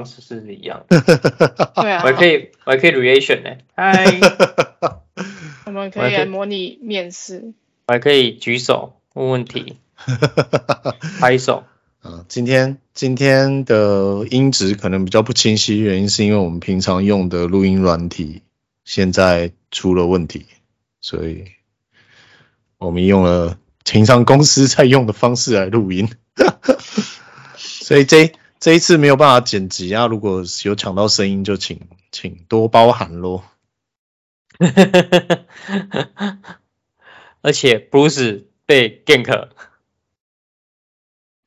方式是一样的，对啊，我还可以，我还可以 reaction 呢，嗨，我们可以来模拟面试，我还可以举手问问题，拍手。啊，今天今天的音质可能比较不清晰，原因是因为我们平常用的录音软体现在出了问题，所以我们用了平常公司在用的方式来录音，所以这。这一次没有办法剪辑啊！如果有抢到声音，就请请多包涵喽。而且 Bruce 被 gank，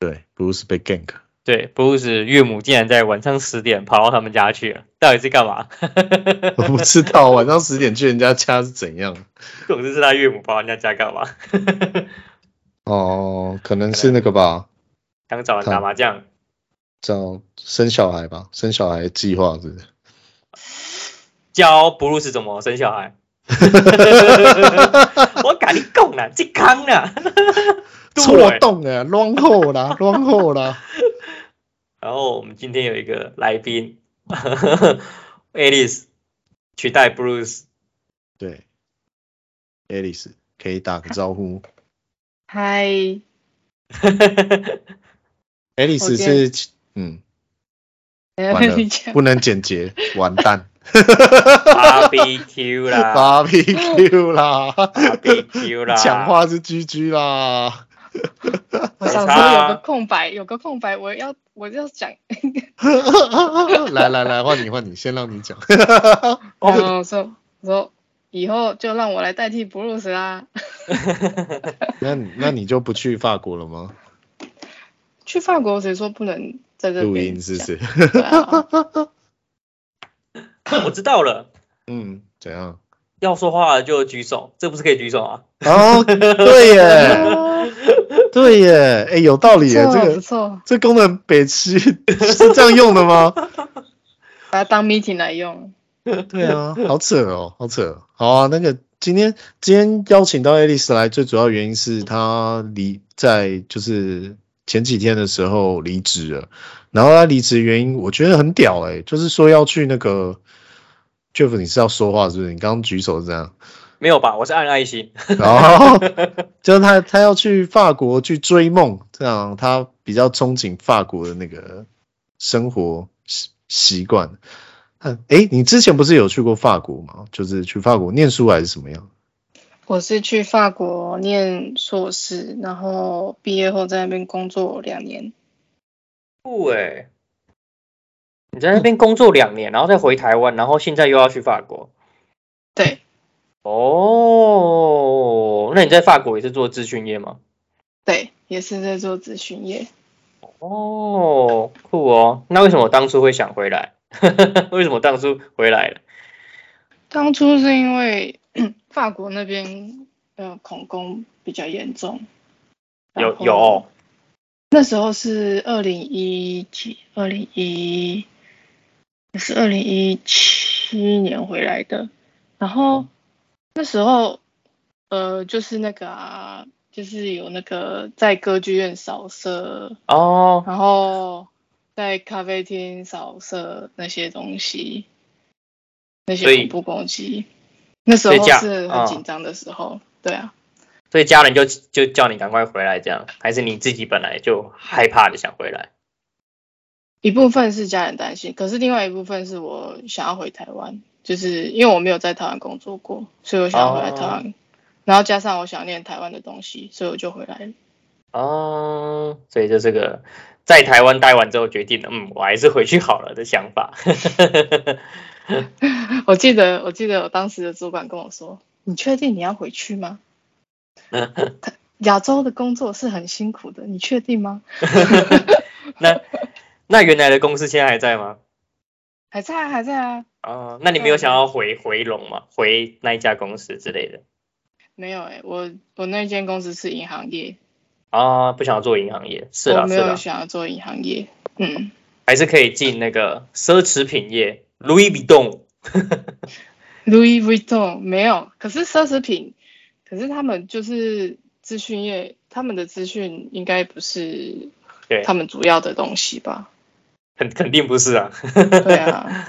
对，Bruce 被 gank，对，Bruce 岳母竟然在晚上十点跑到他们家去了，到底是干嘛？我不知道，晚上十点去人家家是怎样？总之是他岳母跑人家家干嘛？哦，可能是那个吧，想找人打麻将。找生小孩吧，生小孩计划是不是？教布鲁斯怎么生小孩？我跟你讲啦，健康啦，错动了，乱后啦，乱后啦。然后我们今天有一个来宾，Alice 取代 Bruce。对，Alice 可以打个招呼。嗨。Alice 是。嗯，完了，不能简洁，完蛋。Barbecue 啦，Barbecue 啦，Barbecue 啦，讲话是 GG 啦。我想说有个空白，有个空白，我要我要讲。来来来，换你换你，先让你讲。我 说我说以后就让我来代替 Bruce 啦。那那你就不去法国了吗？去法国谁说不能？录音是不是？我知道了。嗯，怎样？要说话就举手，这不是可以举手啊？哦，对耶，对耶，哎，有道理耶，这个这功能北七是这样用的吗？把它当 meeting 来用。对啊，好扯哦，好扯。好啊，那个今天今天邀请到 Alice 来，最主要原因是她离在就是。前几天的时候离职了，然后他离职原因我觉得很屌诶、欸，就是说要去那个 Jeff，你是要说话是不是？你刚刚举手是这样？没有吧？我是按爱心。然后 就是他他要去法国去追梦，这样他比较憧憬法国的那个生活习习惯。嗯，诶，你之前不是有去过法国吗？就是去法国念书还是什么样？我是去法国念硕士，然后毕业后在那边工作两年。不诶，你在那边工作两年，然后再回台湾，然后现在又要去法国。对。哦，那你在法国也是做咨询业吗？对，也是在做咨询业。哦，酷哦。那为什么当初会想回来？为什么当初回来了？当初是因为。法国那边呃恐攻比较严重，有有，那时候是二零一几，二零一，是二零一七年回来的，然后那时候呃就是那个啊，就是有那个在歌剧院扫射。哦，然后在咖啡厅扫射那些东西，那些恐怖攻击。那时候是很紧张的时候，嗯、对啊，所以家人就就叫你赶快回来，这样，还是你自己本来就害怕的想回来？一部分是家人担心，可是另外一部分是我想要回台湾，就是因为我没有在台湾工作过，所以我想要回来台湾，哦、然后加上我想念台湾的东西，所以我就回来了。哦，所以就这个在台湾待完之后决定了，嗯，我还是回去好了的想法。我记得，我记得我当时的主管跟我说：“你确定你要回去吗？”他亚洲的工作是很辛苦的，你确定吗？那那原来的公司现在还在吗？还在啊，还在啊。哦，那你没有想要回回笼吗？回那一家公司之类的？没有哎、欸，我我那间公司是银行业。啊，不想要做银行业，是啊，我没有想要做银行业，嗯，还是可以进那个奢侈品业，Louis Vuitton。Louis Vuitton 没有，可是奢侈品，可是他们就是资讯业，他们的资讯应该不是他们主要的东西吧？肯肯定不是啊。对啊。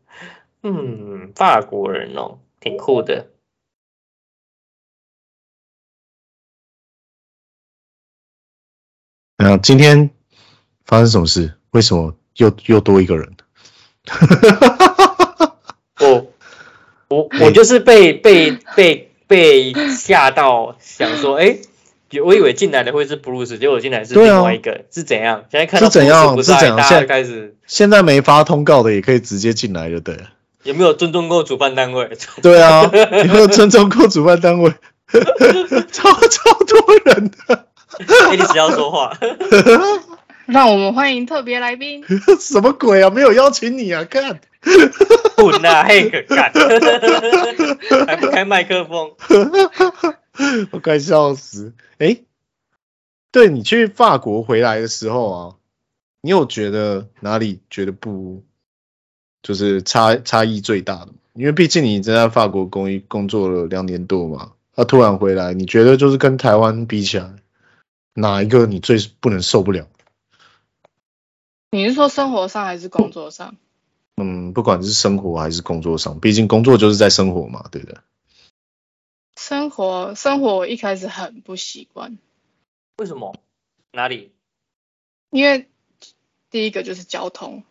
嗯，法国人哦，挺酷的。嗯，今天发生什么事？为什么又又多一个人？我我我就是被被被被吓到，想说，哎，我以为进来的会是 Bruce，结果进来是另外一个，是怎样？现在看到是怎样？是怎样？现在开始现在没发通告的也可以直接进来，就对了。有没有尊重过主办单位？对啊，有没有尊重过主办单位？超超多人的，一直要说话。让我们欢迎特别来宾。什么鬼啊？没有邀请你啊！看。混啊，嘿，干，还不开麦克风，我快笑死！哎、欸，对，你去法国回来的时候啊，你有觉得哪里觉得不，就是差差异最大的？因为毕竟你在法国工工作了两年多嘛，他、啊、突然回来，你觉得就是跟台湾比起来，哪一个你最不能受不了？你是说生活上还是工作上？嗯，不管是生活还是工作上，毕竟工作就是在生活嘛，对不对？生活，生活，我一开始很不习惯。为什么？哪里？因为第一个就是交通，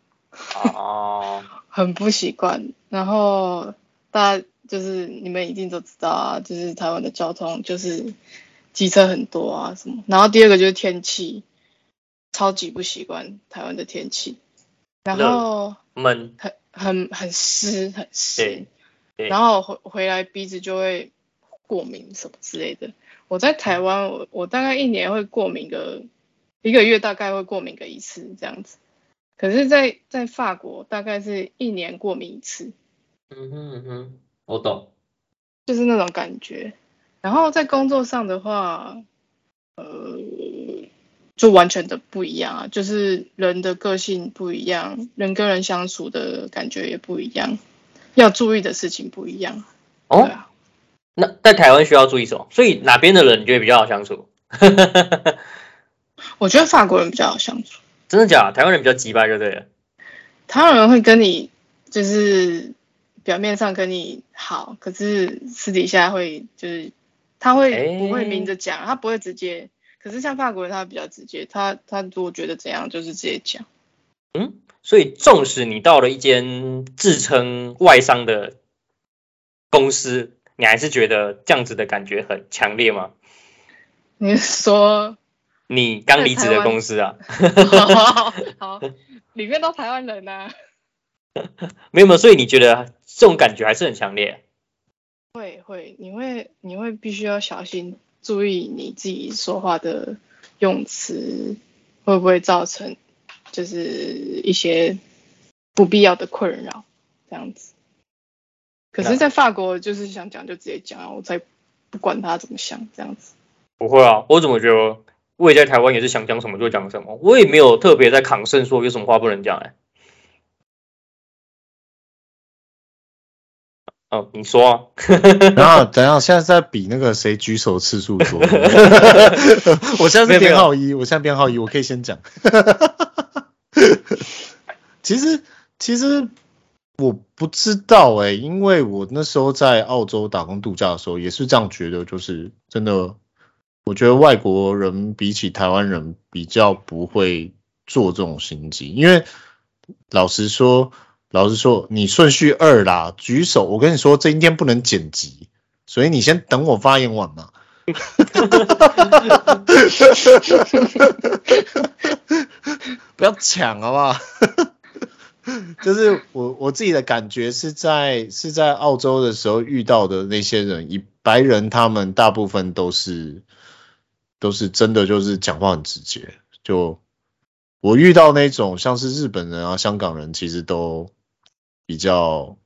哦，很不习惯。然后大家就是你们一定都知道啊，就是台湾的交通就是机车很多啊什么。然后第二个就是天气，超级不习惯台湾的天气。然后闷，很很很湿，很湿，然后回回来鼻子就会过敏什么之类的。我在台湾，我我大概一年会过敏个一个月，大概会过敏个一次这样子。可是在，在在法国，大概是一年过敏一次。嗯哼嗯哼，我懂，就是那种感觉。然后在工作上的话，呃。就完全的不一样啊，就是人的个性不一样，人跟人相处的感觉也不一样，要注意的事情不一样。哦，啊、那在台湾需要注意什么？所以哪边的人你觉得比较好相处？我觉得法国人比较好相处。真的假的？台湾人比较急吧，就对了。台湾人会跟你就是表面上跟你好，可是私底下会就是他会不会明着讲，欸、他不会直接。可是像法国人，他比较直接，他他如果觉得怎样，就是直接讲。嗯，所以纵使你到了一间自称外商的公司，你还是觉得这样子的感觉很强烈吗？你说你刚离职的公司啊？好，好，里面都台湾人呐、啊。没有没有，所以你觉得这种感觉还是很强烈？会会，你会你会必须要小心。注意你自己说话的用词，会不会造成就是一些不必要的困扰，这样子。可是，在法国就是想讲就直接讲啊，我才不管他怎么想，这样子。不会啊，我怎么觉得我也在台湾也是想讲什么就讲什么，我也没有特别在抗胜说有什么话不能讲哎、哦，你说、啊，然后等下，现在在比那个谁举手次数多。我现在是编号一，我现在编号一，我可以先讲。其实，其实我不知道哎、欸，因为我那时候在澳洲打工度假的时候，也是这样觉得，就是真的，我觉得外国人比起台湾人比较不会做这种心机，因为老实说。老实说，你顺序二啦，举手。我跟你说，这今天不能剪辑，所以你先等我发言完嘛。不要抢好不好？就是我我自己的感觉是在是在澳洲的时候遇到的那些人，以白人他们大部分都是都是真的就是讲话很直接。就我遇到那种像是日本人啊、香港人，其实都比较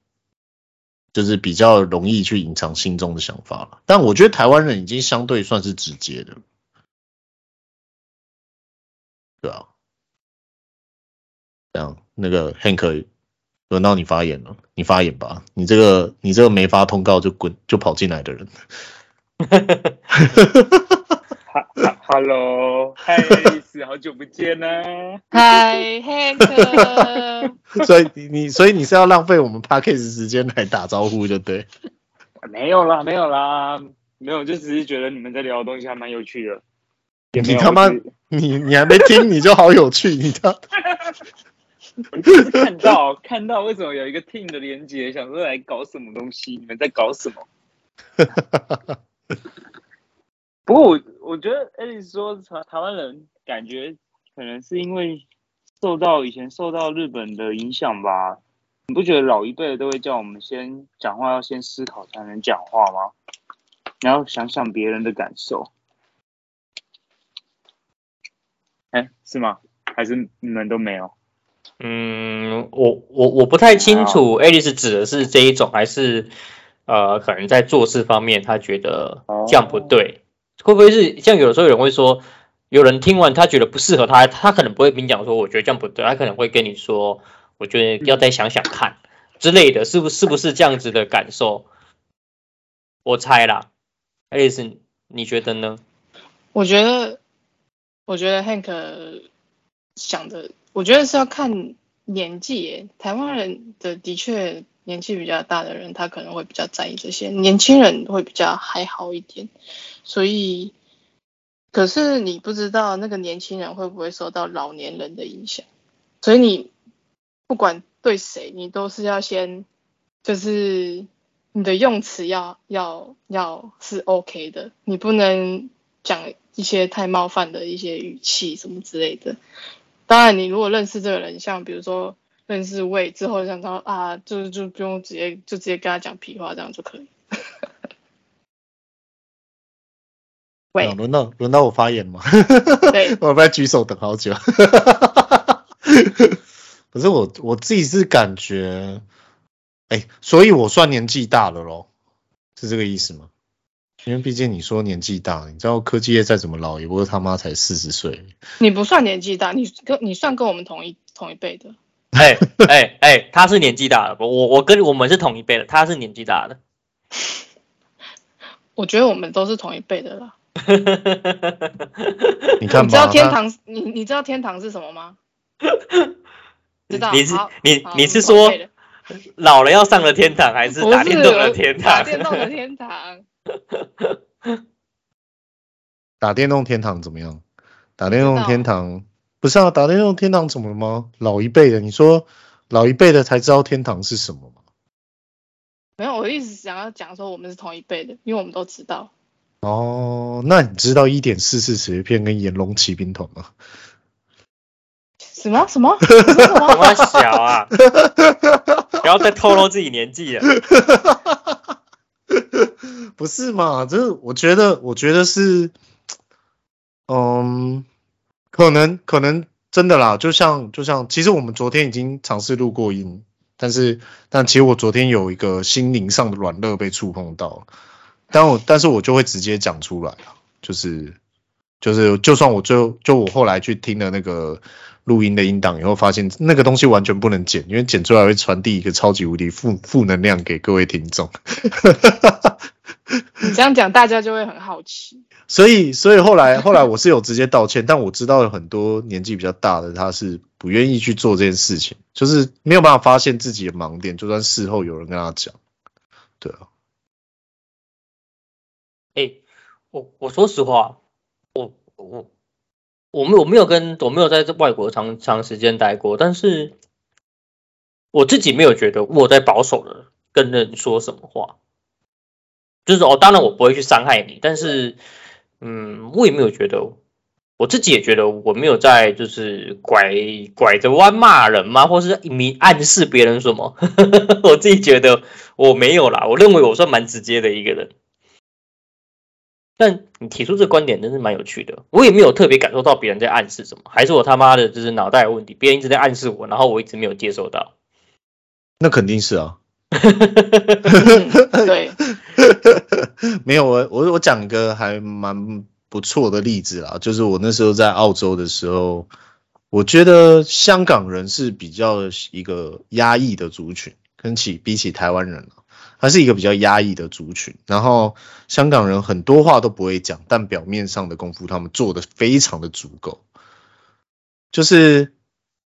就是比较容易去隐藏心中的想法了。但我觉得台湾人已经相对算是直接的，对啊。这样，那个 Hank 轮到你发言了，你发言吧。你这个你这个没发通告就滚就跑进来的人。，Hello，嗨，丽丝，好久不见呢。嗨，Hank。所以你所以你是要浪费我们 Podcast 时间来打招呼，就对。没有啦，没有啦，没有，就只是觉得你们在聊的东西还蛮有趣的。你他妈，你你还没听，你就好有趣，你知道。看到看到，为什么有一个 team 的连接？想说来搞什么东西？你们在搞什么？不过我我觉得，Alice 说台台湾人感觉可能是因为受到以前受到日本的影响吧？你不觉得老一辈的都会叫我们先讲话要先思考才能讲话吗？然后想想别人的感受。哎，是吗？还是你们都没有？嗯，我我我不太清楚，Alice 指的是这一种，还是呃，可能在做事方面，他觉得这样不对，会不会是像有的时候有人会说，有人听完他觉得不适合他，他可能不会跟你讲说，我觉得这样不对，他可能会跟你说，我觉得要再想想看之类的，是不是不是这样子的感受？我猜啦，Alice，你觉得呢？我觉得，我觉得 Hank 想的。我觉得是要看年纪耶，台湾人的的确年纪比较大的人，他可能会比较在意这些，年轻人会比较还好一点。所以，可是你不知道那个年轻人会不会受到老年人的影响，所以你不管对谁，你都是要先，就是你的用词要要要是 OK 的，你不能讲一些太冒犯的一些语气什么之类的。当然，你如果认识这个人，像比如说认识魏之后，想到啊，就就不用直接就直接跟他讲屁话，这样就可以。喂，轮到轮到我发言吗？对，我在举手等好久。可是我我自己是感觉，哎，所以我算年纪大了咯，是这个意思吗？因为毕竟你说年纪大，你知道科技业再怎么老，也不过他妈才四十岁。你不算年纪大，你跟你算跟我们同一同一辈的。哎哎哎，他是年纪大的，我我跟我们是同一辈的，他是年纪大的。我觉得我们都是同一辈的了。你看，你知道天堂？你你知道天堂是什么吗？知道。你是你你是说老了要上了天堂，还是打电动的天堂？打电动的天堂。打电动天堂怎么样？打电动天堂不是啊？打电动天堂怎么了吗？老一辈的，你说老一辈的才知道天堂是什么吗？没有，我一直想要讲说我们是同一辈的，因为我们都知道。哦，那你知道一点四四磁片跟炎龙骑兵团吗？什么 什么？什么小啊？不要再透露自己年纪了。不是嘛？就是我觉得，我觉得是，嗯，可能可能真的啦。就像就像，其实我们昨天已经尝试录过音，但是但其实我昨天有一个心灵上的软肋被触碰到，但我但是我就会直接讲出来，就是就是，就算我最后就我后来去听了那个。录音的音档以后，发现那个东西完全不能剪，因为剪出来会传递一个超级无敌负负能量给各位听众。你这样讲，大家就会很好奇。所以，所以后来后来我是有直接道歉，但我知道有很多年纪比较大的，他是不愿意去做这件事情，就是没有办法发现自己的盲点，就算事后有人跟他讲，对啊。哎、我我说实话，我我。我没我没有跟我没有在外国长长时间待过，但是我自己没有觉得我在保守的跟人说什么话，就是哦，当然我不会去伤害你，但是，嗯我也没有觉得，我自己也觉得我没有在就是拐拐着弯骂人吗，或是明暗示别人什么，我自己觉得我没有啦，我认为我算蛮直接的一个人。但你提出这观点真是蛮有趣的，我也没有特别感受到别人在暗示什么，还是我他妈的就是脑袋有问题，别人一直在暗示我，然后我一直没有接受到。那肯定是啊。对，没有我我我讲一个还蛮不错的例子啦，就是我那时候在澳洲的时候，我觉得香港人是比较一个压抑的族群，跟起比起台湾人还是一个比较压抑的族群。然后香港人很多话都不会讲，但表面上的功夫他们做的非常的足够，就是。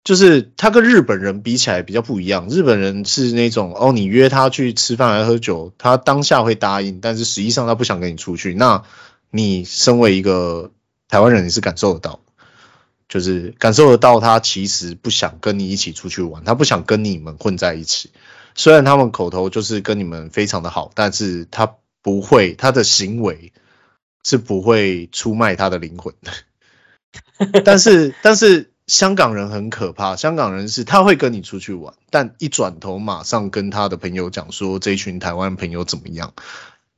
就是他跟日本人比起来比较不一样，日本人是那种哦，你约他去吃饭还喝酒，他当下会答应，但是实际上他不想跟你出去。那你身为一个台湾人，你是感受得到，就是感受得到他其实不想跟你一起出去玩，他不想跟你们混在一起。虽然他们口头就是跟你们非常的好，但是他不会，他的行为是不会出卖他的灵魂的。但是，但是。香港人很可怕，香港人是他会跟你出去玩，但一转头马上跟他的朋友讲说，这一群台湾朋友怎么样。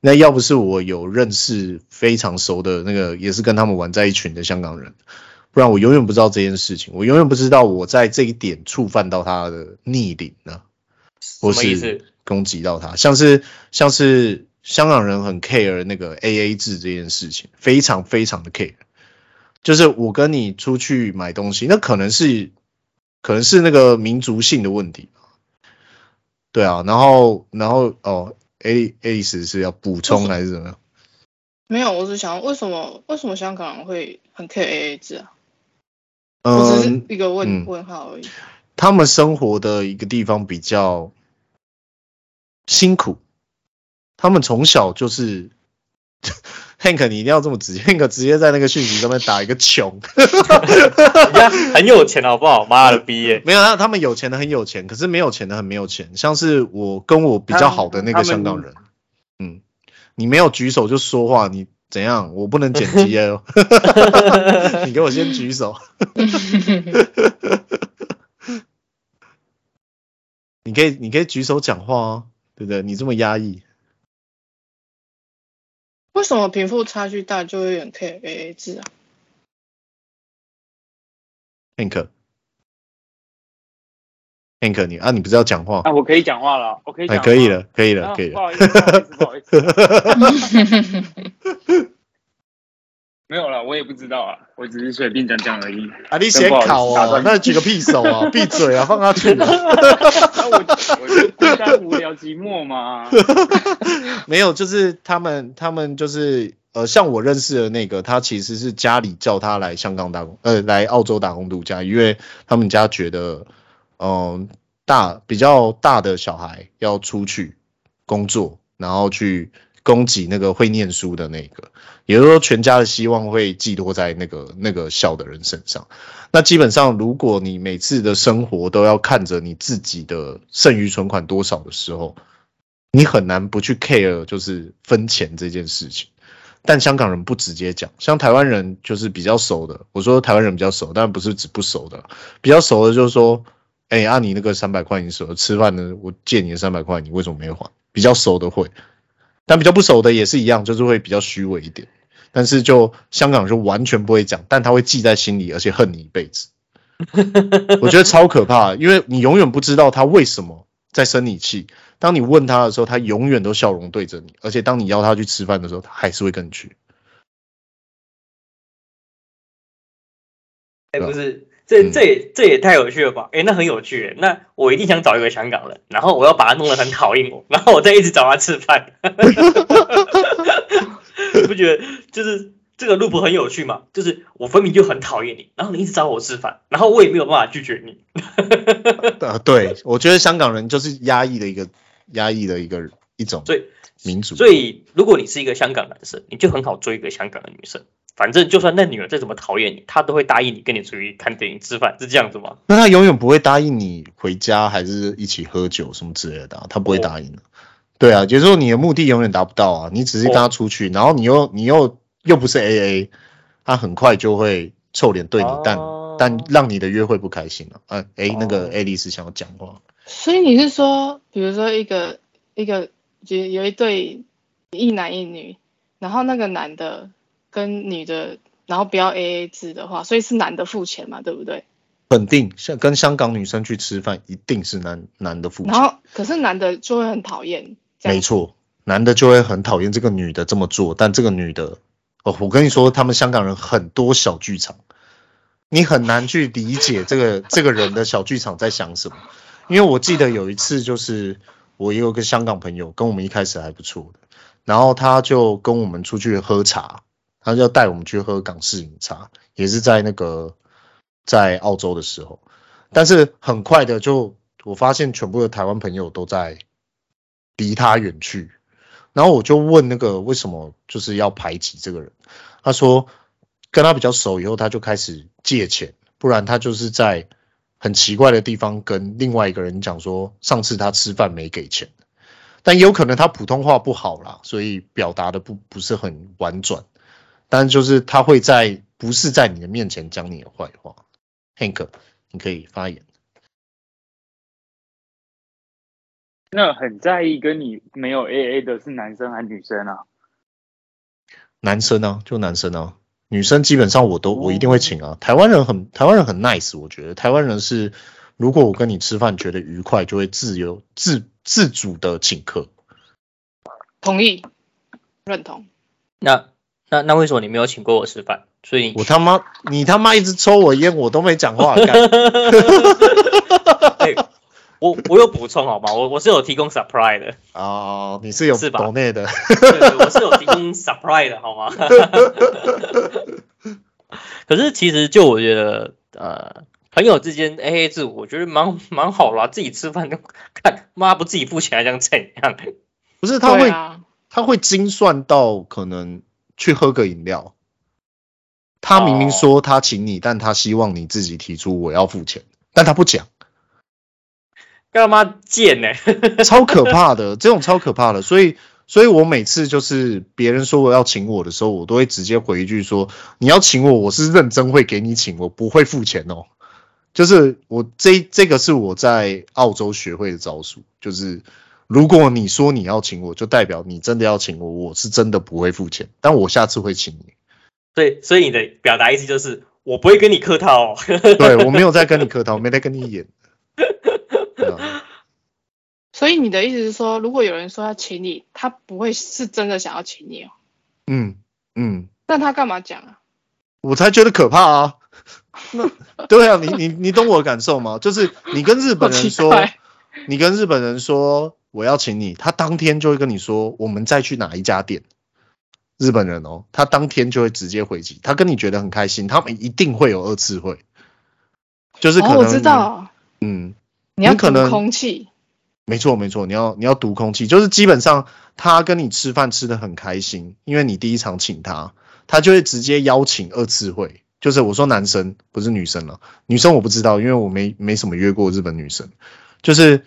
那要不是我有认识非常熟的那个，也是跟他们玩在一群的香港人，不然我永远不知道这件事情，我永远不知道我在这一点触犯到他的逆鳞呢，或是攻击到他，像是像是香港人很 care 那个 AA 制这件事情，非常非常的 care。就是我跟你出去买东西，那可能是可能是那个民族性的问题，对啊，然后然后哦，A A 是是要补充还是怎么样？没有，我只想为什么为什么香港人会很 care AA 制啊？嗯，我只是一个问、嗯、问号而已。他们生活的一个地方比较辛苦，他们从小就是。Hank，你一定要这么直接，Hank 直接在那个讯息上面打一个穷，人家很有钱好不好？妈的逼耶！没有啊，他们有钱的很有钱，可是没有钱的很没有钱。像是我跟我比较好的那个香港人，嗯，你没有举手就说话，你怎样？我不能剪辑哦。你给我先举手。你可以，你可以举手讲话哦，对不对？你这么压抑。为什么贫富差距大就会有点 care AA 制啊？Hank，Hank，你啊，你不是要讲话？啊，我可以讲话了，我可以讲。可以了，可以了，啊、可以了。不好意思，不好意思，不好意思。没有了，我也不知道啊，我只是随便讲讲而已。啊，你写考啊，那举个屁手啊，闭嘴啊，放他去。啊、我我就孤单无聊寂寞嘛。没有，就是他们，他们就是呃，像我认识的那个，他其实是家里叫他来香港打工，呃，来澳洲打工度假，因为他们家觉得，嗯、呃，大比较大的小孩要出去工作，然后去。供给那个会念书的那个，也就是说，全家的希望会寄托在那个那个小的人身上。那基本上，如果你每次的生活都要看着你自己的剩余存款多少的时候，你很难不去 care 就是分钱这件事情。但香港人不直接讲，像台湾人就是比较熟的。我说台湾人比较熟，但不是指不熟的，比较熟的就是说，哎、按、啊、你那个三百块你说吃饭呢，我借你的三百块，你为什么没还？比较熟的会。但比较不熟的也是一样，就是会比较虚伪一点。但是就香港就完全不会讲，但他会记在心里，而且恨你一辈子。我觉得超可怕，因为你永远不知道他为什么在生你气。当你问他的时候，他永远都笑容对着你，而且当你邀他去吃饭的时候，他还是会跟你去。哎，不是。这这也这也太有趣了吧？哎，那很有趣。那我一定想找一个香港人，然后我要把他弄得很讨厌我，然后我再一直找他吃饭。你 不觉得就是这个 loop 很有趣吗？就是我分明就很讨厌你，然后你一直找我吃饭，然后我也没有办法拒绝你。呃，对，我觉得香港人就是压抑的一个压抑的一个一种民族。所以如果你是一个香港男生，你就很好追一个香港的女生。反正就算那女人再怎么讨厌你，她都会答应你跟你出去看电影、吃饭，是这样子吗？那她永远不会答应你回家，还是一起喝酒什么之类的、啊，她不会答应的。哦、对啊，就是说你的目的永远达不到啊，你只是跟她出去，哦、然后你又你又又不是 AA，她很快就会臭脸对你，哦、但但让你的约会不开心了、啊。哎、啊，那个爱丽丝想要讲话，所以你是说，比如说一个一个就有一对一男一女。然后那个男的跟女的，然后不要 AA 制的话，所以是男的付钱嘛，对不对？肯定，像跟香港女生去吃饭，一定是男男的付钱。然后，可是男的就会很讨厌。没错，男的就会很讨厌这个女的这么做，但这个女的，哦，我跟你说，他们香港人很多小剧场，你很难去理解这个这个人的小剧场在想什么。因为我记得有一次，就是我也有个香港朋友，跟我们一开始还不错的，然后他就跟我们出去喝茶，他就带我们去喝港式饮茶，也是在那个在澳洲的时候，但是很快的就我发现全部的台湾朋友都在离他远去，然后我就问那个为什么就是要排挤这个人，他说跟他比较熟以后，他就开始借钱，不然他就是在。很奇怪的地方，跟另外一个人讲说，上次他吃饭没给钱，但有可能他普通话不好啦，所以表达的不不是很婉转，但就是他会在不是在你的面前讲你的坏话。Hank，你可以发言。那很在意跟你没有 AA 的是男生还是女生啊？男生啊，就男生啊。女生基本上我都我一定会请啊，台湾人很台湾人很 nice，我觉得台湾人是如果我跟你吃饭觉得愉快，就会自由自自主的请客。同意，认同。那那那为什么你没有请过我吃饭？所以我他妈你他妈一直抽我烟，我都没讲话。我我有补充好吗？我我是有提供 surprise 的哦，你是有是吧？内的，对，对，我是有提供 surprise 的好吗？可是其实就我觉得，呃，朋友之间 AA 制，我觉得蛮蛮好啦。自己吃饭就看妈不自己付钱还想怎样？不是他会、啊、他会精算到可能去喝个饮料，他明明说他请你，但他希望你自己提出我要付钱，但他不讲。干嘛贱呢？超可怕的，这种超可怕的，所以，所以我每次就是别人说我要请我的时候，我都会直接回一句说：你要请我，我是认真会给你请，我不会付钱哦。就是我这这个是我在澳洲学会的招数，就是如果你说你要请我，就代表你真的要请我，我是真的不会付钱，但我下次会请你。对，所以你的表达意思就是我不会跟你客套哦。对，我没有在跟你客套，我没在跟你演。所以你的意思是说，如果有人说要请你，他不会是真的想要请你哦？嗯嗯。那他干嘛讲啊？我才觉得可怕啊！对啊，你你你懂我的感受吗？就是你跟日本人说，你跟日本人说我要请你，他当天就会跟你说我们再去哪一家店。日本人哦，他当天就会直接回击，他跟你觉得很开心，他们一定会有二次会，就是可能、哦、我知道。嗯，你要读空气，没错没错，你要你要读空气，就是基本上他跟你吃饭吃得很开心，因为你第一场请他，他就会直接邀请二次会，就是我说男生不是女生了，女生我不知道，因为我没没什么约过日本女生，就是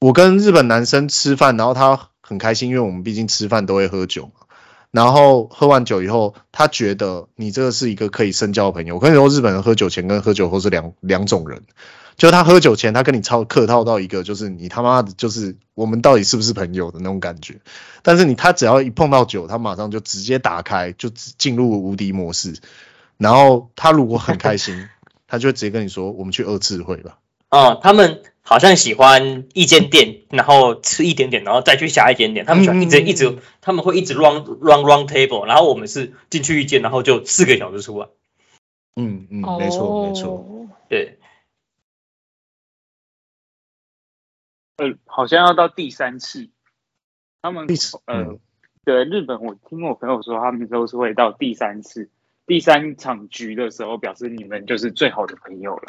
我跟日本男生吃饭，然后他很开心，因为我们毕竟吃饭都会喝酒嘛。然后喝完酒以后，他觉得你这个是一个可以深交的朋友。我跟你说，日本人喝酒前跟喝酒后是两两种人。就他喝酒前，他跟你超客套到一个，就是你他妈的，就是我们到底是不是朋友的那种感觉。但是你他只要一碰到酒，他马上就直接打开，就进入无敌模式。然后他如果很开心，他就直接跟你说：“我们去二次会吧。”哦，他们。好像喜欢一间店，然后吃一点点，然后再去下一间店。他们喜欢一直一直，他们会一直 run run run table。然后我们是进去一间，然后就四个小时出来。嗯嗯，没错没错，对。呃，好像要到第三次，他们呃，对日本，我听我朋友说，他们都是会到第三次，第三场局的时候，表示你们就是最好的朋友了。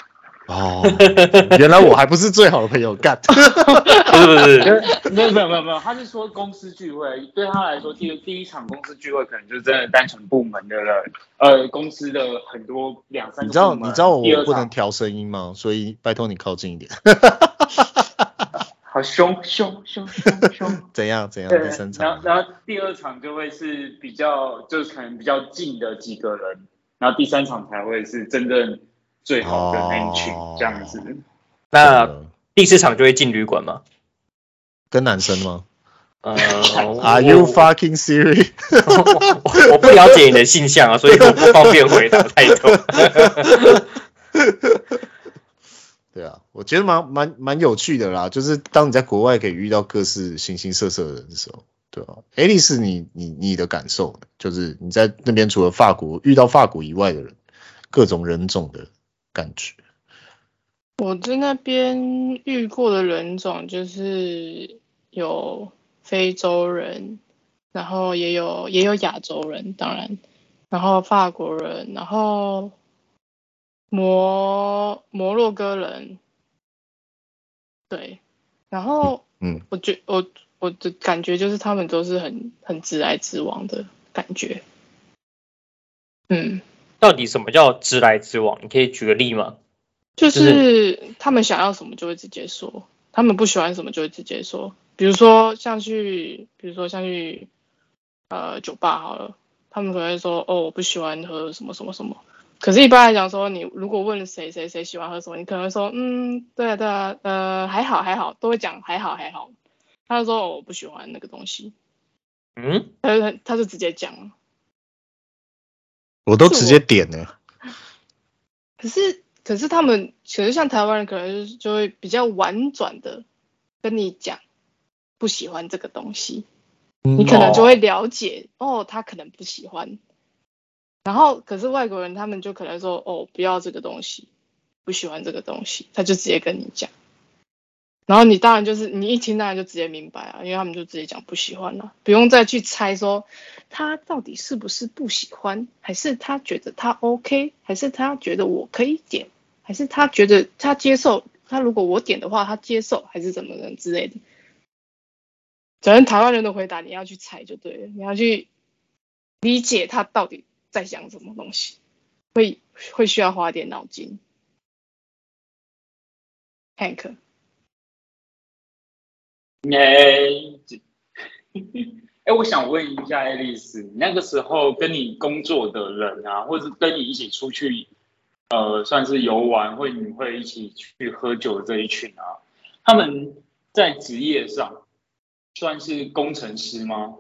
哦，原来我还不是最好的朋友，干，不是不是，没有没有没有没有，他是说公司聚会，对他来说第第一场公司聚会可能就是真的单纯部门的人，呃，公司的很多两三个。你知道你知道我不能调声音吗？所以拜托你靠近一点。好凶凶凶凶凶！怎样怎样？对，然后然后第二场就会是比较就是可能比较近的几个人，然后第三场才会是真正。最好的那一群这样子，那第四场就会进旅馆吗？跟男生吗？呃，Are you fucking serious？我我不了解你的性向啊，所以我不方便回答太多。对啊，我觉得蛮蛮蛮有趣的啦，就是当你在国外可以遇到各式形形色色的人的时候，对啊，爱丽丝，你你你的感受，就是你在那边除了法国遇到法国以外的人，各种人种的感觉。我在那边遇过的人种就是有。非洲人，然后也有也有亚洲人，当然，然后法国人，然后摩摩洛哥人，对，然后嗯，我觉我我的感觉就是他们都是很很直来直往的感觉，嗯，到底什么叫直来直往？你可以举个例吗？就是他们想要什么就会直接说，他们不喜欢什么就会直接说。比如说像去，比如说像去，呃，酒吧好了，他们可能会说，哦，我不喜欢喝什么什么什么。可是，一般来讲说，你如果问谁谁谁喜欢喝什么，你可能会说，嗯，对啊对啊，呃，还好还好，都会讲还好还好。他就说，哦，我不喜欢那个东西。嗯，他就他就直接讲。我都直接点了。可是可是他们其实像台湾人，可能就会比较婉转的跟你讲。不喜欢这个东西，你可能就会了解哦，哦，他可能不喜欢。然后，可是外国人他们就可能说哦，不要这个东西，不喜欢这个东西，他就直接跟你讲。然后你当然就是你一听当然就直接明白啊，因为他们就直接讲不喜欢了，不用再去猜说他到底是不是不喜欢，还是他觉得他 OK，还是他觉得我可以点，还是他觉得他接受，他如果我点的话他接受，还是怎么的之类的。反正台湾人的回答，你要去猜就对了，你要去理解他到底在想什么东西，会会需要花点脑筋。Hank，哎，哎，我想问一下爱丽丝，那个时候跟你工作的人啊，或者跟你一起出去，呃，算是游玩，或你会一起去喝酒这一群啊，他们在职业上。算是工程师吗？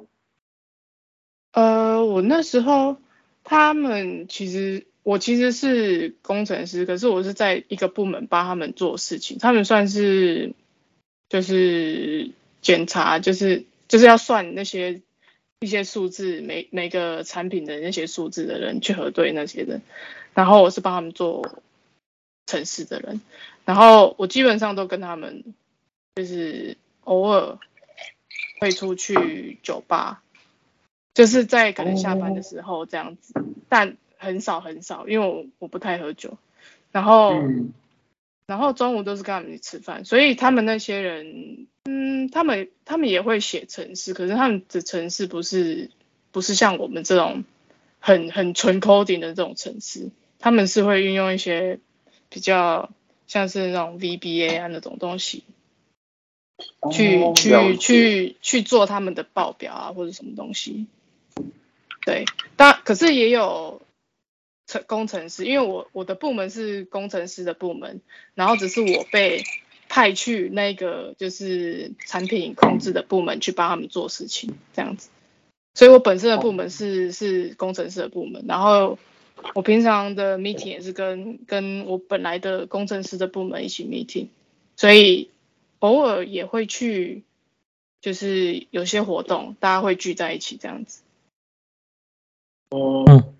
呃，我那时候他们其实我其实是工程师，可是我是在一个部门帮他们做事情。他们算是就是检查，就是就是要算那些一些数字，每每个产品的那些数字的人去核对那些人。然后我是帮他们做程式的人，然后我基本上都跟他们就是偶尔。会出去酒吧，就是在可能下班的时候这样子，但很少很少，因为我我不太喝酒，然后、然后中午都是跟他们去吃饭，所以他们那些人，嗯，他们他们也会写程式，可是他们的程式不是不是像我们这种很很纯 coding 的这种程式，他们是会运用一些比较像是那种 VBA 啊那种东西。去、哦、去去去做他们的报表啊，或者什么东西。对，但可是也有程工程师，因为我我的部门是工程师的部门，然后只是我被派去那个就是产品控制的部门去帮他们做事情，这样子。所以我本身的部门是、哦、是工程师的部门，然后我平常的 meeting 也是跟跟我本来的工程师的部门一起 meeting，所以。偶尔也会去，就是有些活动，大家会聚在一起这样子。哦、嗯，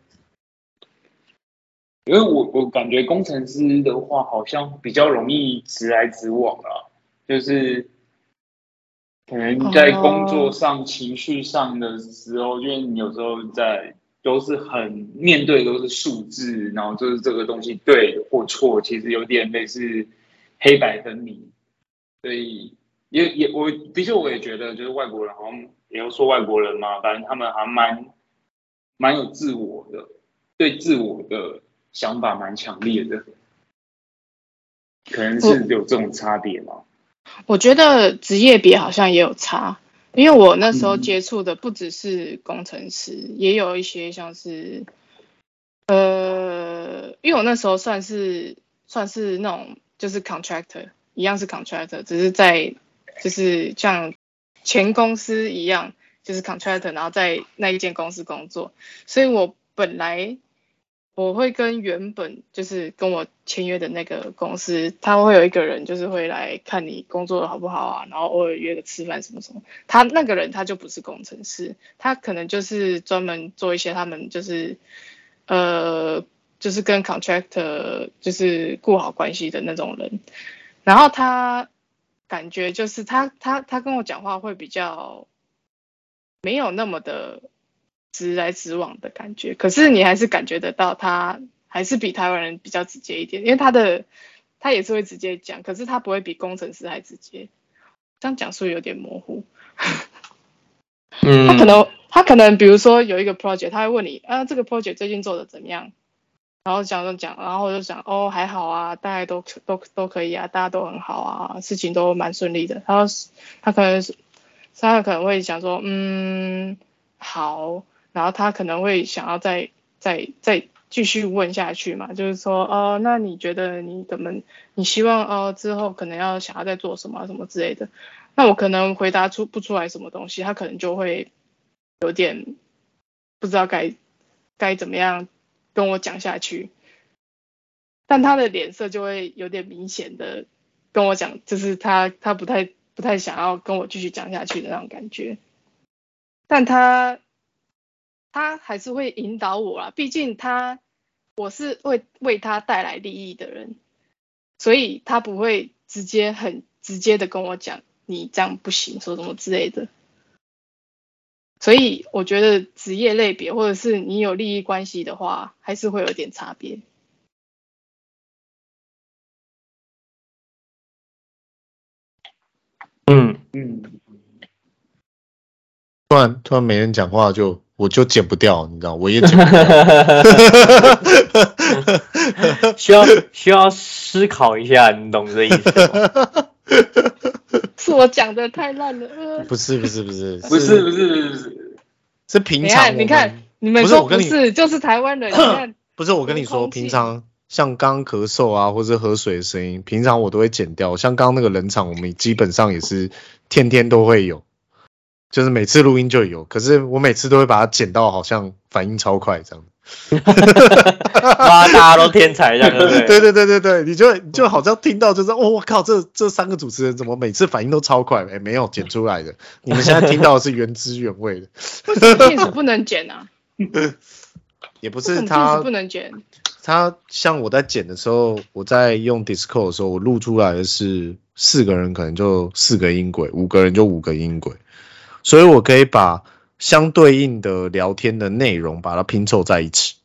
因为我我感觉工程师的话，好像比较容易直来直往啊，就是可能在工作上、情绪上的时候，因为你有时候在都是很面对都是数字，然后就是这个东西对或错，其实有点类似黑白分明。所以也也我的确我也觉得，就是外国人好像也要说外国人嘛，反正他们还蛮蛮有自我的，对自我的想法蛮强烈的，可能是有这种差别嘛。我觉得职业别好像也有差，因为我那时候接触的不只是工程师，嗯、也有一些像是，呃，因为我那时候算是算是那种就是 contractor。一样是 contractor，只是在就是像前公司一样，就是 contractor，然后在那一间公司工作，所以我本来我会跟原本就是跟我签约的那个公司，他会有一个人就是会来看你工作的好不好啊，然后偶尔约个吃饭什么什么。他那个人他就不是工程师，他可能就是专门做一些他们就是呃就是跟 contractor 就是顾好关系的那种人，然后他。感觉就是他他他跟我讲话会比较没有那么的直来直往的感觉，可是你还是感觉得到他还是比台湾人比较直接一点，因为他的他也是会直接讲，可是他不会比工程师还直接。这样讲述有点模糊。嗯，他可能他可能比如说有一个 project，他会问你啊，这个 project 最近做的怎么样？然后讲讲讲，然后我就讲哦，还好啊，大家都都都可以啊，大家都很好啊，事情都蛮顺利的。然后他可能是他可能会想说，嗯，好，然后他可能会想要再再再继续问下去嘛，就是说哦，那你觉得你怎么，你希望哦之后可能要想要再做什么什么之类的，那我可能回答出不出来什么东西，他可能就会有点不知道该该怎么样。跟我讲下去，但他的脸色就会有点明显的跟我讲，就是他他不太不太想要跟我继续讲下去的那种感觉，但他他还是会引导我啦，毕竟他我是会为他带来利益的人，所以他不会直接很直接的跟我讲，你这样不行，说什么之类的。所以我觉得职业类别，或者是你有利益关系的话，还是会有点差别。嗯嗯。突然突然没人讲话就，就我就剪不掉，你知道，我也剪不掉。需要需要思考一下，你懂这意思吗？是我讲的太烂了。不是不是不是不是不是不是是平常。你看你们说不是就是台湾人。你看 不是我跟你说，平常像刚咳嗽啊，或者喝水的声音，平常我都会剪掉。像刚刚那个冷场，我们基本上也是天天都会有，就是每次录音就有。可是我每次都会把它剪到好像反应超快这样。哇，大家都天才这样，对对对对对，你就你就好像听到就是，哦，我靠，这这三个主持人怎么每次反应都超快？哎，没有剪出来的，你们现在听到的是原汁原味的。为什么不能剪啊？也不是他不能剪，他像我在剪的时候，我在用 Discord 的时候，我录出来的是四个人可能就四个音轨，五个人就五个音轨，所以我可以把。相对应的聊天的内容，把它拼凑在一起，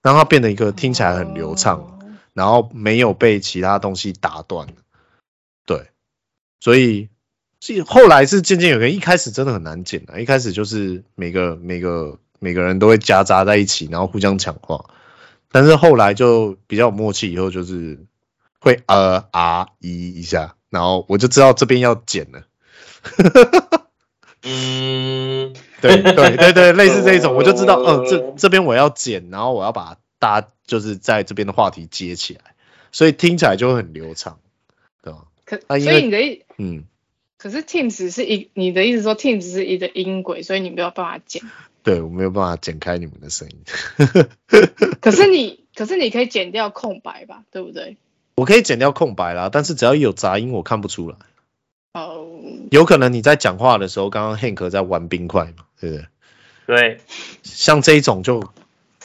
让它变得一个听起来很流畅，然后没有被其他东西打断。对，所以后来是渐渐有人，一开始真的很难剪的，一开始就是每个每个每个人都会夹杂在一起，然后互相抢话，但是后来就比较有默契，以后就是会呃啊一一下，然后我就知道这边要剪了。嗯。对对对对，类似这一种，我就知道，嗯，这这边我要剪，然后我要把大家就是在这边的话题接起来，所以听起来就会很流畅，对吧？可所以你的意，嗯，可是 Teams 是一，你的意思说 Teams 是一个音轨，所以你没有办法剪。对，我没有办法剪开你们的声音。可是你，可是你可以剪掉空白吧，对不对？我可以剪掉空白啦，但是只要有杂音，我看不出来。哦，有可能你在讲话的时候，刚刚 Hank 在玩冰块嘛，对不对？对，像这一种就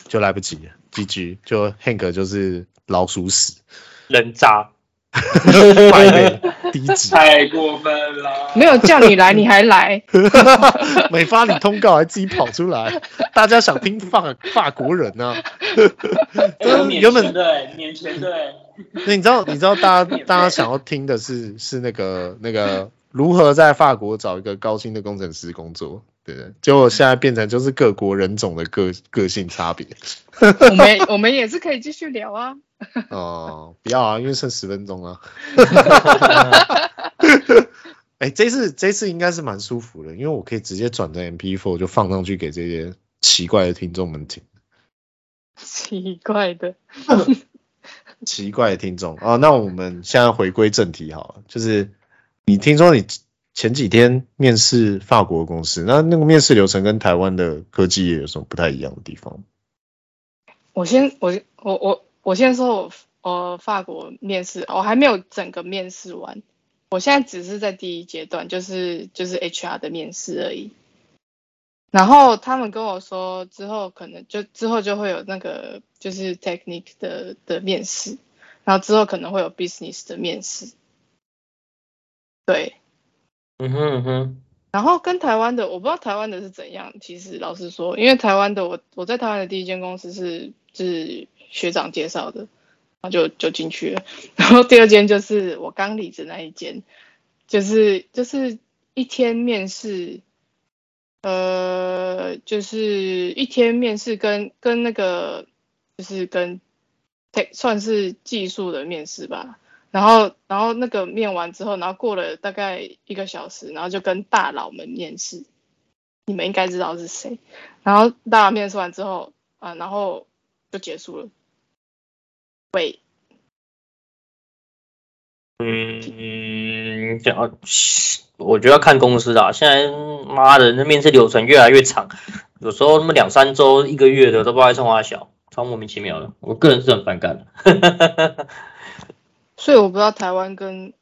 就来不及了，GG，就 Hank 就是老鼠屎，人渣，太过分了，没有叫你来你还来，没发你通告还自己跑出来，大家想听法法国人呢、啊？原本对，年前对。那你知道，你知道大家大家想要听的是是那个那个如何在法国找一个高薪的工程师工作，对不对？结果现在变成就是各国人种的个个性差别。我们我们也是可以继续聊啊。哦，不要啊，因为剩十分钟了。哎、欸，这次这次应该是蛮舒服的，因为我可以直接转成 MP4 就放上去给这些奇怪的听众们听。奇怪的。奇怪的听众啊，那我们现在回归正题好了，就是你听说你前几天面试法国公司，那那个面试流程跟台湾的科技业有什么不太一样的地方？我先我我我我先说我我法国面试，我还没有整个面试完，我现在只是在第一阶段，就是就是 HR 的面试而已。然后他们跟我说之后可能就之后就会有那个就是 technique 的的面试，然后之后可能会有 business 的面试。对。嗯哼嗯哼，然后跟台湾的，我不知道台湾的是怎样。其实老实说，因为台湾的我我在台湾的第一间公司是是学长介绍的，然后就就进去了。然后第二间就是我刚离职那一间，就是就是一天面试，呃，就是一天面试跟跟那个就是跟算是技术的面试吧。然后，然后那个面完之后，然后过了大概一个小时，然后就跟大佬们面试，你们应该知道是谁。然后大佬面试完之后，啊，然后就结束了。喂，嗯，讲，我觉得要看公司啊。现在妈的，那面试流程越来越长，有时候那么两三周、一个月的都不知道冲三小，超莫名其妙的。我个人是很反感的。所以我不知道台湾跟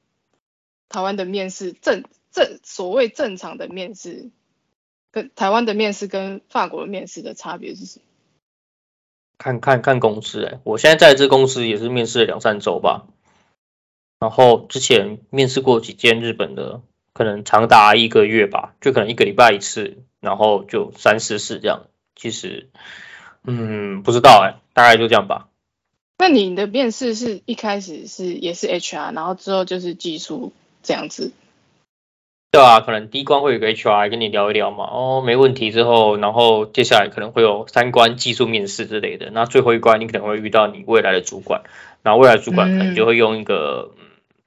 台湾的面试正正所谓正常的面试，跟台湾的面试跟法国的面试的差别是什么？看看看公司哎、我现在在这公司也是面试了两三周吧，然后之前面试过几间日本的，可能长达一个月吧，就可能一个礼拜一次，然后就三四次这样。其实，嗯，不知道哎、大概就这样吧。那你的面试是一开始是也是 HR，然后之后就是技术这样子？对啊，可能第一关会有个 HR 跟你聊一聊嘛，哦，没问题之后，然后接下来可能会有三关技术面试之类的，那最后一关你可能会遇到你未来的主管，然后未来主管可能就会用一个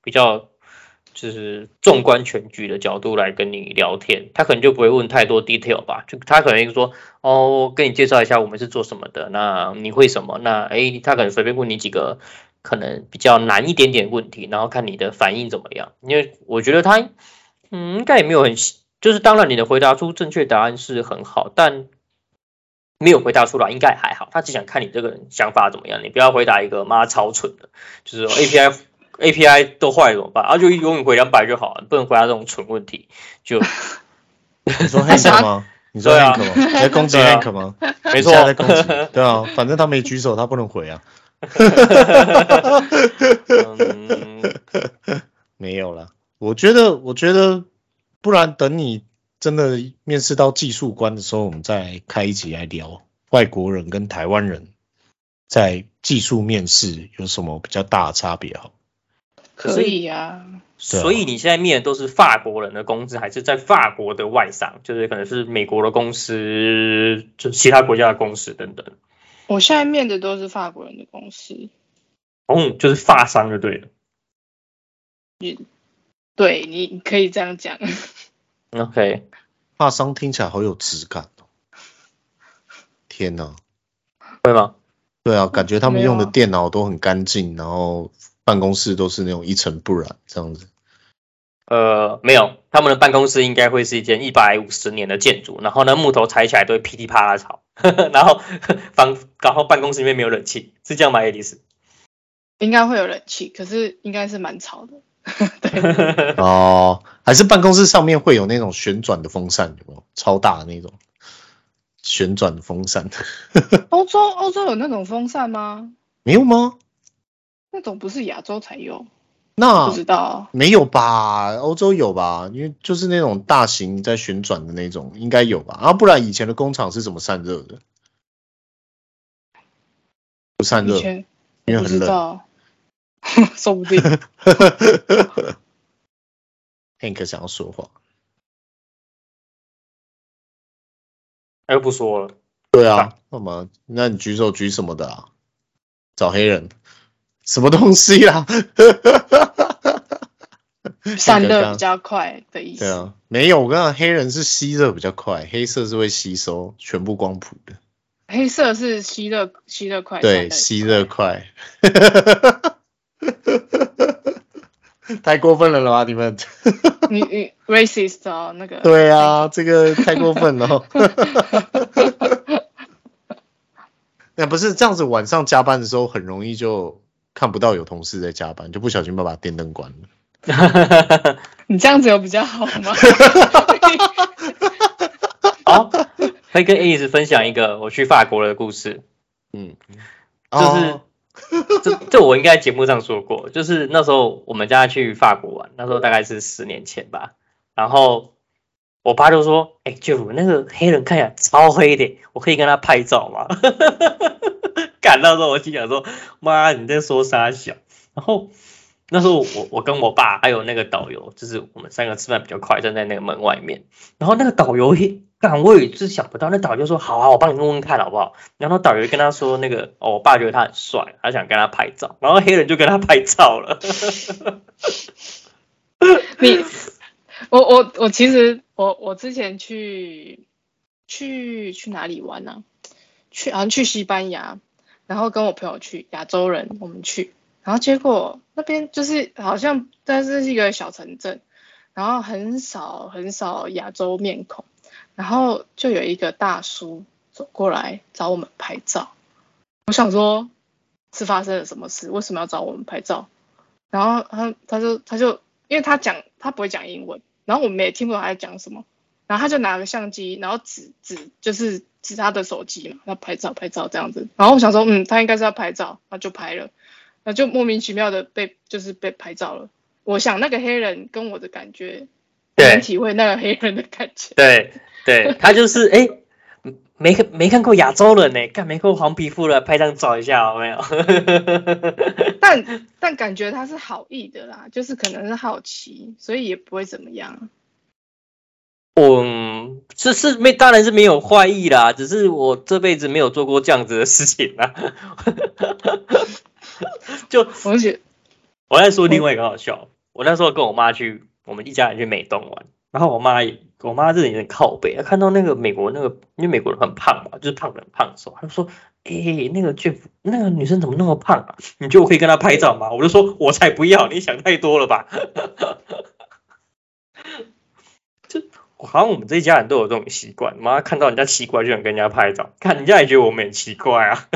比较。就是纵观全局的角度来跟你聊天，他可能就不会问太多 detail 吧，就他可能说，哦，跟你介绍一下我们是做什么的，那你会什么？那诶，他可能随便问你几个可能比较难一点点问题，然后看你的反应怎么样。因为我觉得他，嗯，应该也没有很，就是当然你的回答出正确答案是很好，但没有回答出来应该还好，他只想看你这个人想法怎么样。你不要回答一个妈超蠢的，就是 API。API 都坏了怎么办？啊，就永远回两百就好了，不能回答这种蠢问题。就你说 Hank 吗？你说 Hank 吗？你在攻击 Hank 吗？没错，在攻击。对啊，反正他没举手，他不能回啊。没有了。我觉得，我觉得，不然等你真的面试到技术官的时候，我们再开一集来聊外国人跟台湾人在技术面试有什么比较大的差别好。可以呀、啊，所以你现在面的都是法国人的公司，还是在法国的外商？就是可能是美国的公司，就其他国家的公司等等。我现在面的都是法国人的公司。嗯，就是法商就对了。你对，你可以这样讲。OK，发商听起来好有质感哦。天哪，会吗？对啊，感觉他们用的电脑都很干净，然后。办公室都是那种一尘不染这样子，呃，没有，他们的办公室应该会是一间一百五十年的建筑，然后呢，木头踩起来都会噼里啪啦吵，然后 房，然后办公室里面没有冷气，是这样吗，爱丽丝？应该会有冷气，可是应该是蛮吵的。对 哦，还是办公室上面会有那种旋转的风扇，有没有？超大的那种旋转的风扇。欧洲，欧洲有那种风扇吗？没有吗？那种不是亚洲才有，那不知道没有吧？欧洲有吧？因为就是那种大型在旋转的那种，应该有吧？啊，不然以前的工厂是怎么散热的？不散热，因为很冷。说不定。Hank 想要说话，他又不说了。对啊，那嘛？那你举手举什么的啊？找黑人。什么东西啊？散热比较快的意思。对啊，没有，我跟你讲，黑人是吸热比较快，黑色是会吸收全部光谱的。黑色是吸热吸热快。对，吸热快。太过分了了吧，你们？你你 racist 哦，那个。对啊，这个太过分了。那不是这样子，晚上加班的时候很容易就看不到有同事在加班，就不小心把把电灯关了。你这样子有比较好吗？好，可以跟 Alice 分享一个我去法国的故事。嗯，就是。哦 这这我应该节目上说过，就是那时候我们家去法国玩，那时候大概是十年前吧。然后我爸就说：“哎、欸，就那个黑人看起来超黑的，我可以跟他拍照吗？” 赶到时候我心想说：“妈，你在说啥小？”然后那时候我我跟我爸还有那个导游，就是我们三个吃饭比较快，站在那个门外面。然后那个导游一。但我也是想不到，那导游说：“好啊，我帮你问问看好不好？”然后导游跟他说：“那个哦，我爸觉得他很帅，他想跟他拍照。”然后黑人就跟他拍照了。你，我我我其实我我之前去去去哪里玩呢、啊？去好像去西班牙，然后跟我朋友去，亚洲人我们去，然后结果那边就是好像但是是一个小城镇，然后很少很少亚洲面孔。然后就有一个大叔走过来找我们拍照，我想说，是发生了什么事？为什么要找我们拍照？然后他他就他就因为他讲他不会讲英文，然后我们也听不懂他在讲什么，然后他就拿个相机，然后指指就是指他的手机嘛，要拍照拍照这样子。然后我想说，嗯，他应该是要拍照，那就拍了，那就莫名其妙的被就是被拍照了。我想那个黑人跟我的感觉，能体会那个黑人的感觉，对。对，他就是哎，没看没看过亚洲人呢，看没看过黄皮肤的，拍张照一下有没有？但但感觉他是好意的啦，就是可能是好奇，所以也不会怎么样。嗯，这是没当然是没有坏意啦，只是我这辈子没有做过这样子的事情啦。就而且我在说另外一个好笑，我那时候跟我妈去，我们一家人去美东玩，然后我妈。我妈这里有点靠北，她看到那个美国那个，因为美国人很胖嘛，就是胖的很胖的时候，她就说：“哎、那个 Jeff，那个女生怎么那么胖啊？你觉得我可以跟她拍照吗？”我就说：“我才不要，你想太多了吧。”就好像我们这一家人都有这种习惯，妈看到人家奇怪就想跟人家拍照，看人家也觉得我们很奇怪啊。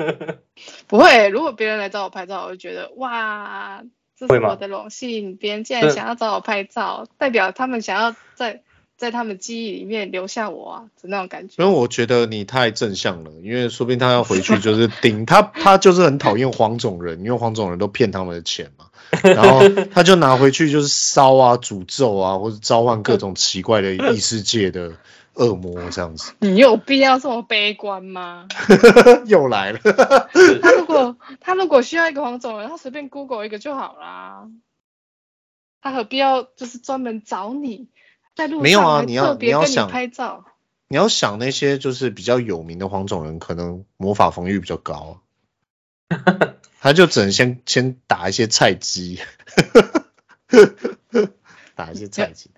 不会，如果别人来找我拍照，我就觉得哇，这是我的荣幸，别人竟然想要找我拍照，代表他们想要在。在他们记忆里面留下我啊，就那种感觉。因为我觉得你太正向了，因为说不定他要回去就是顶他，他就是很讨厌黄种人，因为黄种人都骗他们的钱嘛。然后他就拿回去就是烧啊、诅咒啊，或者召唤各种奇怪的异世界的恶魔这样子。你有必要这么悲观吗？又来了。他如果他如果需要一个黄种人，他随便 Google 一个就好啦。他何必要就是专门找你在路上？没有啊，你要你要想拍照，你要想那些就是比较有名的黄种人，可能魔法防御比较高，他就只能先先打一些菜鸡，打一些菜鸡，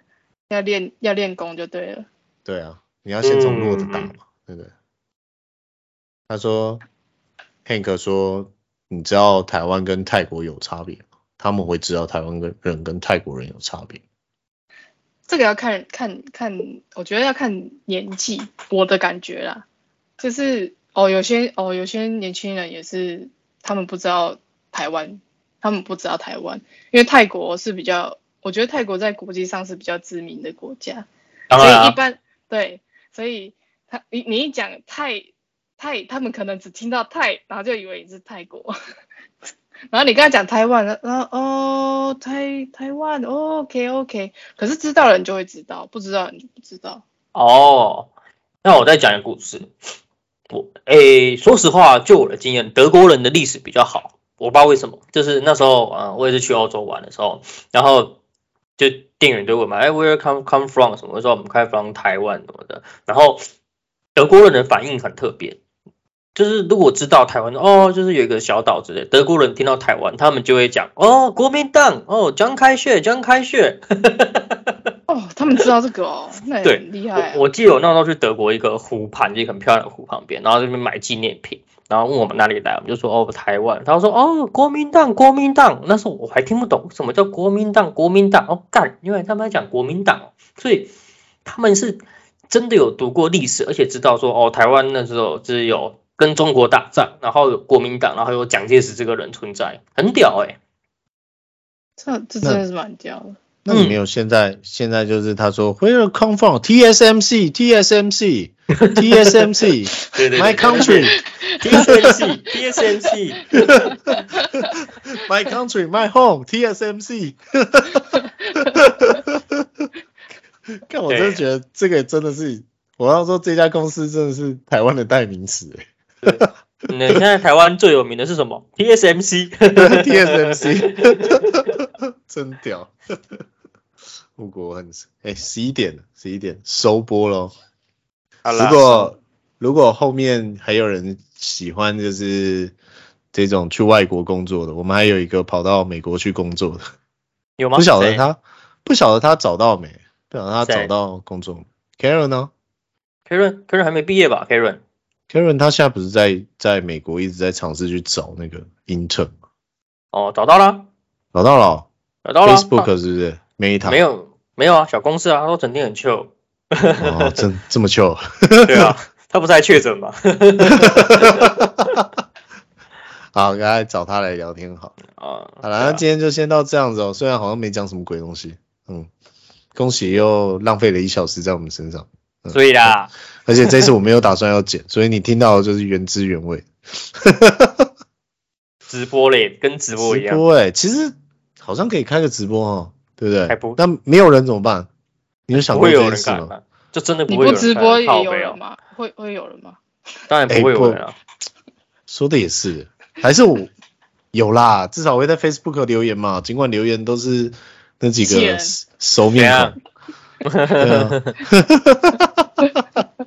要练要练功就对了。对啊，你要先从弱的打嘛，对不对？他说，Hank 说，你知道台湾跟泰国有差别吗？他们会知道台湾跟人跟泰国人有差别。这个要看看看，我觉得要看年纪，我的感觉啦，就是哦，有些哦，有些年轻人也是，他们不知道台湾，他们不知道台湾，因为泰国是比较，我觉得泰国在国际上是比较知名的国家，所以一般对，所以他你你一讲泰泰，他们可能只听到泰，然后就以为你是泰国。然后你跟他讲台湾，然后哦，台台湾，OK OK，可是知道的人就会知道，不知道你就不知道。哦，那我再讲一个故事。我诶，说实话，就我的经验，德国人的历史比较好。我不知道为什么，就是那时候啊、我也是去欧洲玩的时候，然后就店员就问嘛，哎，Where come come from？什么？我说我们开 from 台湾什么的。然后德国人的反应很特别。就是如果知道台湾哦，就是有一个小岛之类，德国人听到台湾，他们就会讲哦，国民党哦，张开穴，张开穴。哦，他们知道这个哦，那很厉害、啊。我我记得我那时候去德国一个湖畔，一个很漂亮的湖旁边，然后这边买纪念品，然后问我们哪里来，我们就说哦台湾。他说哦国民党国民党，那时候我还听不懂什么叫国民党国民党哦干，因为他们在讲国民党，所以他们是真的有读过历史，而且知道说哦台湾那时候只有跟中国打仗，然后有国民党，然后有蒋介石这个人存在，很屌哎、欸。这这真的是蛮屌的。那你没有现在、嗯、现在就是他说 Where come from TSMC TSMC TSMC My country TSMC TSMC My country My home TSMC 看我真的觉得这个真的是我要说这家公司真的是台湾的代名词对，那现在台湾最有名的是什么 TSMC TSMC 真屌。护国很哎，十一点了，十一点收播喽。如果如果后面还有人喜欢就是这种去外国工作的，我们还有一个跑到美国去工作的，有吗？不晓得他不晓得他找到没？不晓得他找到工作？Karen 呢？Karen Karen 还没毕业吧？Karen Karen 他现在不是在在美国一直在尝试去找那个 intern 吗？哦，找到了，找到了，找到了，Facebook 是不是？没他没有。没有啊，小公司啊，他都整天很 chill。哦，真这么 chill？对啊，他不是还确诊吗？好，刚才找他来聊天好。啊，好了，那今天就先到这样子哦。虽然好像没讲什么鬼东西，嗯，恭喜又浪费了一小时在我们身上。嗯、所以啦，而且这次我没有打算要剪，所以你听到的就是原汁原味。直播嘞，跟直播一样。直播哎、欸，其实好像可以开个直播哦。对不对？那没有人怎么办？你有想过这件事吗？吗？就真的不会有人你不直播也有人吗？会会有人吗？当然不会有人啊。说的也是，还是我有啦，至少会在 Facebook 留言嘛。尽管留言都是那几个熟面孔。对啊。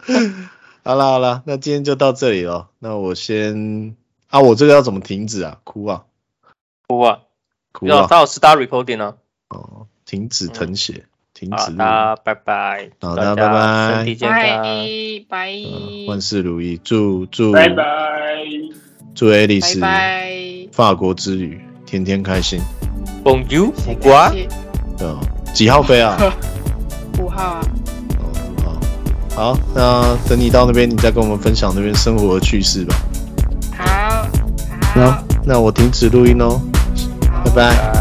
好了好了，那今天就到这里了。那我先啊，我这个要怎么停止啊？哭啊？哭啊？哭啊！他有 start recording 呢。哦，停止誊写，嗯、停止。好的，拜拜。好的，拜拜。身体健康，拜拜。万事如意，祝祝。拜拜。祝爱丽丝法国之旅天天开心。Bonjour，苦瓜。嗯，几号飞啊？五号啊。哦，好，那等你到那边，你再跟我们分享那边生活的趣事吧。好。好，那我停止录音哦。拜拜。